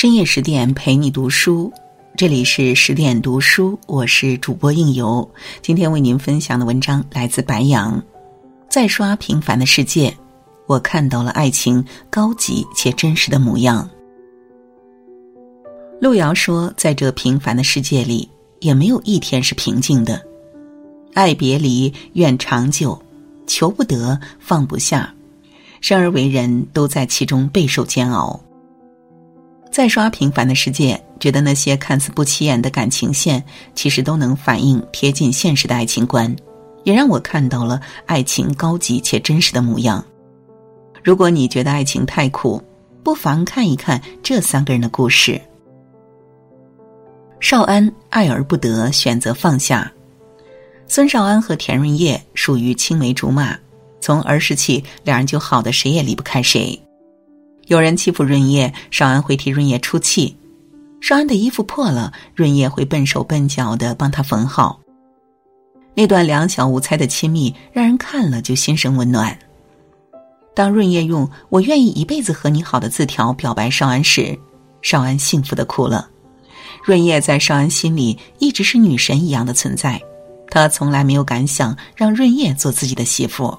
深夜十点陪你读书，这里是十点读书，我是主播应由。今天为您分享的文章来自白杨。在刷《平凡的世界》，我看到了爱情高级且真实的模样。路遥说：“在这平凡的世界里，也没有一天是平静的。爱别离，愿长久，求不得，放不下，生而为人，都在其中备受煎熬。”再刷《平凡的世界》，觉得那些看似不起眼的感情线，其实都能反映贴近现实的爱情观，也让我看到了爱情高级且真实的模样。如果你觉得爱情太苦，不妨看一看这三个人的故事。少安爱而不得，选择放下。孙少安和田润叶属于青梅竹马，从儿时起，两人就好的谁也离不开谁。有人欺负润叶，少安会替润叶出气；少安的衣服破了，润叶会笨手笨脚的帮他缝好。那段两小无猜的亲密，让人看了就心生温暖。当润叶用“我愿意一辈子和你好”的字条表白少安时，少安幸福的哭了。润叶在少安心里一直是女神一样的存在，他从来没有敢想让润叶做自己的媳妇。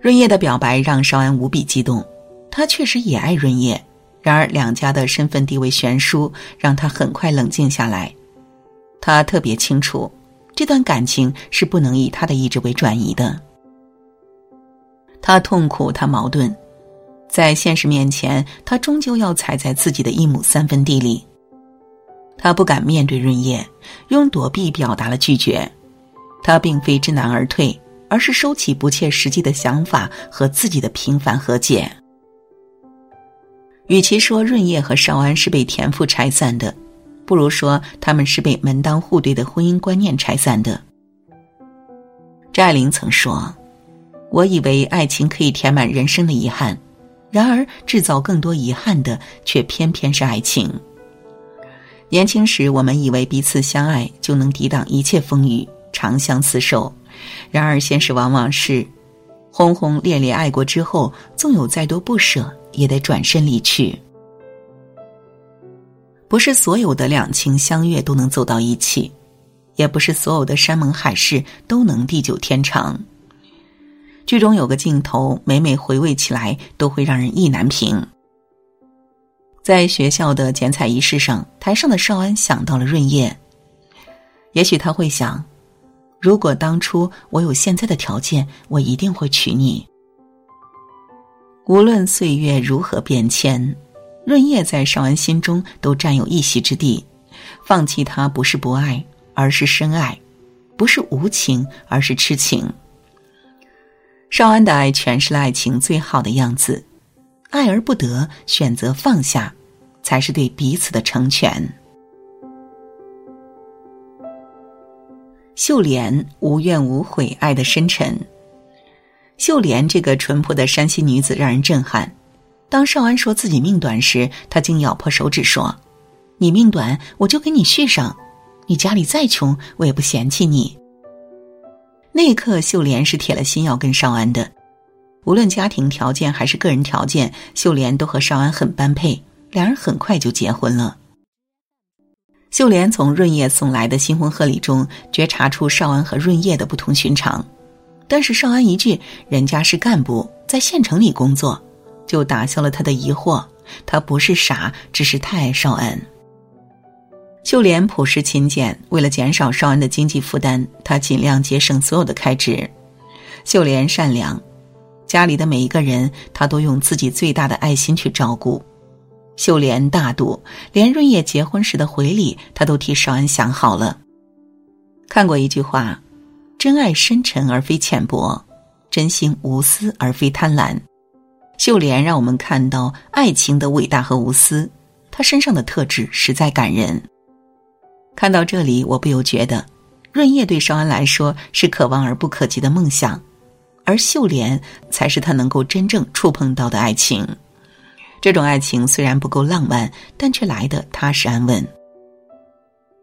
润叶的表白让少安无比激动。他确实也爱润叶，然而两家的身份地位悬殊，让他很快冷静下来。他特别清楚，这段感情是不能以他的意志为转移的。他痛苦，他矛盾，在现实面前，他终究要踩在自己的一亩三分地里。他不敢面对润叶，用躲避表达了拒绝。他并非知难而退，而是收起不切实际的想法，和自己的平凡和解。与其说润叶和少安是被田父拆散的，不如说他们是被门当户对的婚姻观念拆散的。张爱玲曾说：“我以为爱情可以填满人生的遗憾，然而制造更多遗憾的却偏偏是爱情。”年轻时，我们以为彼此相爱就能抵挡一切风雨，长相厮守；然而现实往往是，轰轰烈烈爱过之后，纵有再多不舍。也得转身离去。不是所有的两情相悦都能走到一起，也不是所有的山盟海誓都能地久天长。剧中有个镜头，每每回味起来都会让人意难平。在学校的剪彩仪式上，台上的少安想到了润叶。也许他会想，如果当初我有现在的条件，我一定会娶你。无论岁月如何变迁，润叶在少安心中都占有一席之地。放弃他不是不爱，而是深爱；不是无情，而是痴情。少安的爱诠释了爱情最好的样子：爱而不得，选择放下，才是对彼此的成全。秀莲无怨无悔，爱的深沉。秀莲这个淳朴的山西女子让人震撼。当少安说自己命短时，她竟咬破手指说：“你命短，我就给你续上。你家里再穷，我也不嫌弃你。”那一刻，秀莲是铁了心要跟少安的。无论家庭条件还是个人条件，秀莲都和少安很般配，两人很快就结婚了。秀莲从润叶送来的新婚贺礼中觉察出少安和润叶的不同寻常。但是少安一句“人家是干部，在县城里工作”，就打消了他的疑惑。他不是傻，只是太爱少安。秀莲朴实勤俭，为了减少少安的经济负担，她尽量节省所有的开支。秀莲善良，家里的每一个人，她都用自己最大的爱心去照顾。秀莲大度，连润叶结婚时的回礼，她都替少安想好了。看过一句话。真爱深沉而非浅薄，真心无私而非贪婪。秀莲让我们看到爱情的伟大和无私，她身上的特质实在感人。看到这里，我不由觉得，润叶对少安来说是可望而不可及的梦想，而秀莲才是他能够真正触碰到的爱情。这种爱情虽然不够浪漫，但却来的踏实安稳。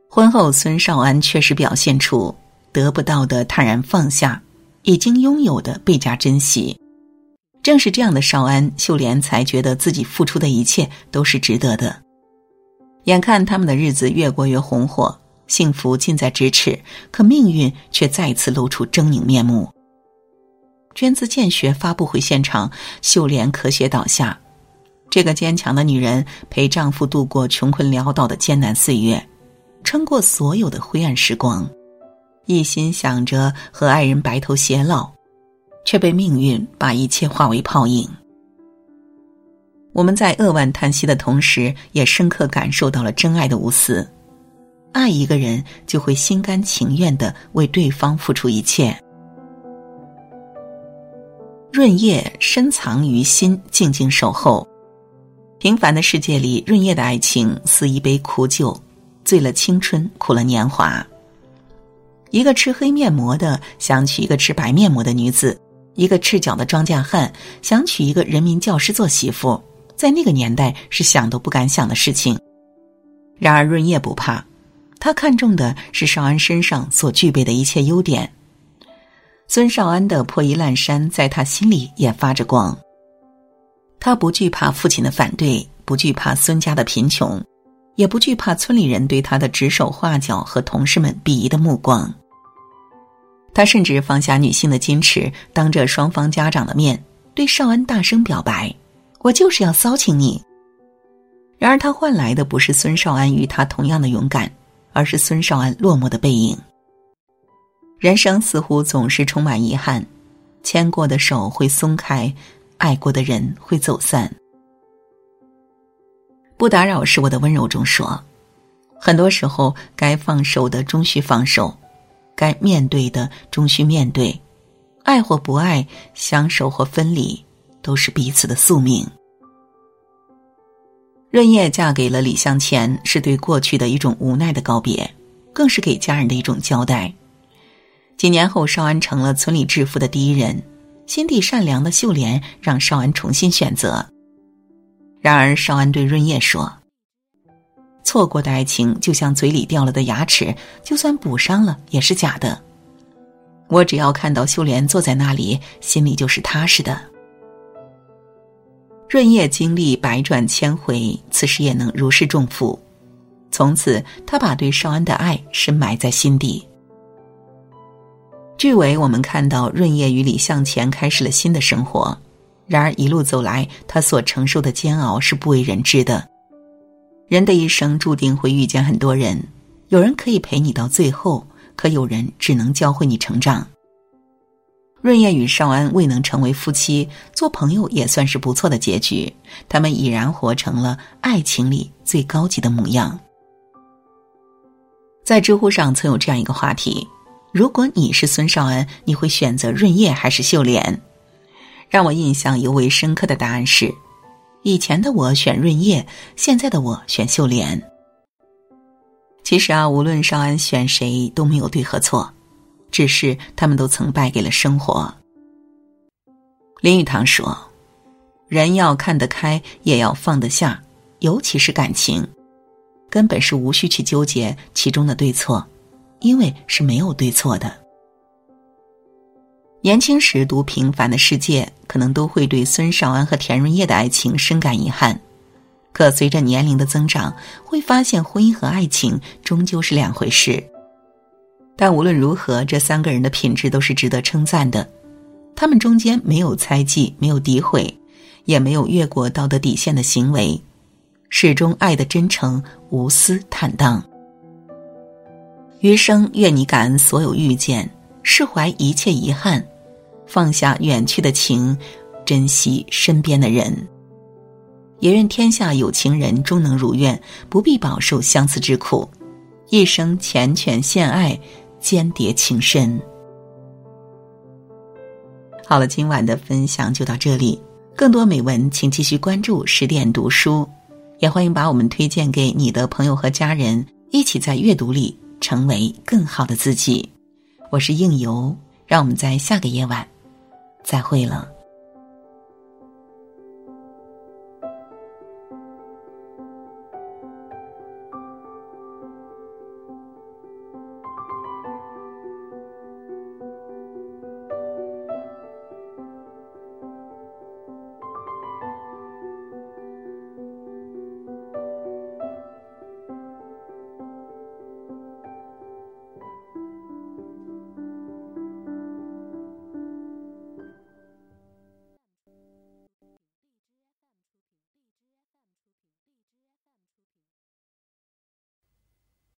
婚后，孙少安确实表现出。得不到的坦然放下，已经拥有的倍加珍惜。正是这样的少安，秀莲才觉得自己付出的一切都是值得的。眼看他们的日子越过越红火，幸福近在咫尺，可命运却再次露出狰狞面目。捐资建学发布会现场，秀莲咳血倒下。这个坚强的女人陪丈夫度过穷困潦倒的艰难岁月，撑过所有的灰暗时光，一心想着和爱人白头偕老，却被命运把一切化为泡影。我们在扼腕叹息的同时，也深刻感受到了真爱的无私。爱一个人，就会心甘情愿的为对方付出一切。润叶深藏于心，静静守候。平凡的世界里，润叶的爱情似一杯苦酒，醉了青春，苦了年华。一个吃黑面膜的想娶一个吃白面膜的女子，一个赤脚的庄稼汉想娶一个人民教师做媳妇，在那个年代是想都不敢想的事情。然而润叶不怕，他看重的是少安身上所具备的一切优点。孙少安的破衣烂衫，在他心里也发着光。他不惧怕父亲的反对，不惧怕孙家的贫穷，也不惧怕村里人对他的指手画脚和同事们鄙夷的目光。他甚至放下女性的矜持，当着双方家长的面，对少安大声表白：“我就是要骚情你。”然而，他换来的不是孙少安与他同样的勇敢，而是孙少安落寞的背影。人生似乎总是充满遗憾，牵过的手会松开，爱过的人会走散。不打扰是我的温柔中说，很多时候该放手的终须放手，该面对的终须面对，爱或不爱，相守或分离，都是彼此的宿命。润叶嫁给了李向前，是对过去的一种无奈的告别，更是给家人的一种交代。几年后，少安成了村里致富的第一人。心地善良的秀莲让少安重新选择。然而，少安对润叶说：“错过的爱情就像嘴里掉了的牙齿，就算补上了也是假的。我只要看到秀莲坐在那里，心里就是踏实的。”润叶经历百转千回，此时也能如释重负。从此，他把对少安的爱深埋在心底。剧尾，我们看到润叶与李向前开始了新的生活。然而一路走来，他所承受的煎熬是不为人知的。人的一生注定会遇见很多人，有人可以陪你到最后，可有人只能教会你成长。润叶与少安未能成为夫妻，做朋友也算是不错的结局。他们已然活成了爱情里最高级的模样。在知乎上曾有这样一个话题。如果你是孙少安，你会选择润叶还是秀莲？让我印象尤为深刻的答案是：以前的我选润叶，现在的我选秀莲。其实啊，无论少安选谁都没有对和错，只是他们都曾败给了生活。林语堂说：“人要看得开，也要放得下，尤其是感情，根本是无需去纠结其中的对错。”因为是没有对错的。年轻时读《平凡的世界》，可能都会对孙少安和田润叶的爱情深感遗憾。可随着年龄的增长，会发现婚姻和爱情终究是两回事。但无论如何，这三个人的品质都是值得称赞的。他们中间没有猜忌，没有诋毁，也没有越过道德底线的行为，始终爱的真诚、无私、坦荡。余生愿你感恩所有遇见，释怀一切遗憾，放下远去的情，珍惜身边的人。也愿天下有情人终能如愿，不必饱受相思之苦，一生缱绻献爱，间谍情深。好了，今晚的分享就到这里，更多美文请继续关注十点读书，也欢迎把我们推荐给你的朋友和家人，一起在阅读里。成为更好的自己，我是应由，让我们在下个夜晚再会了。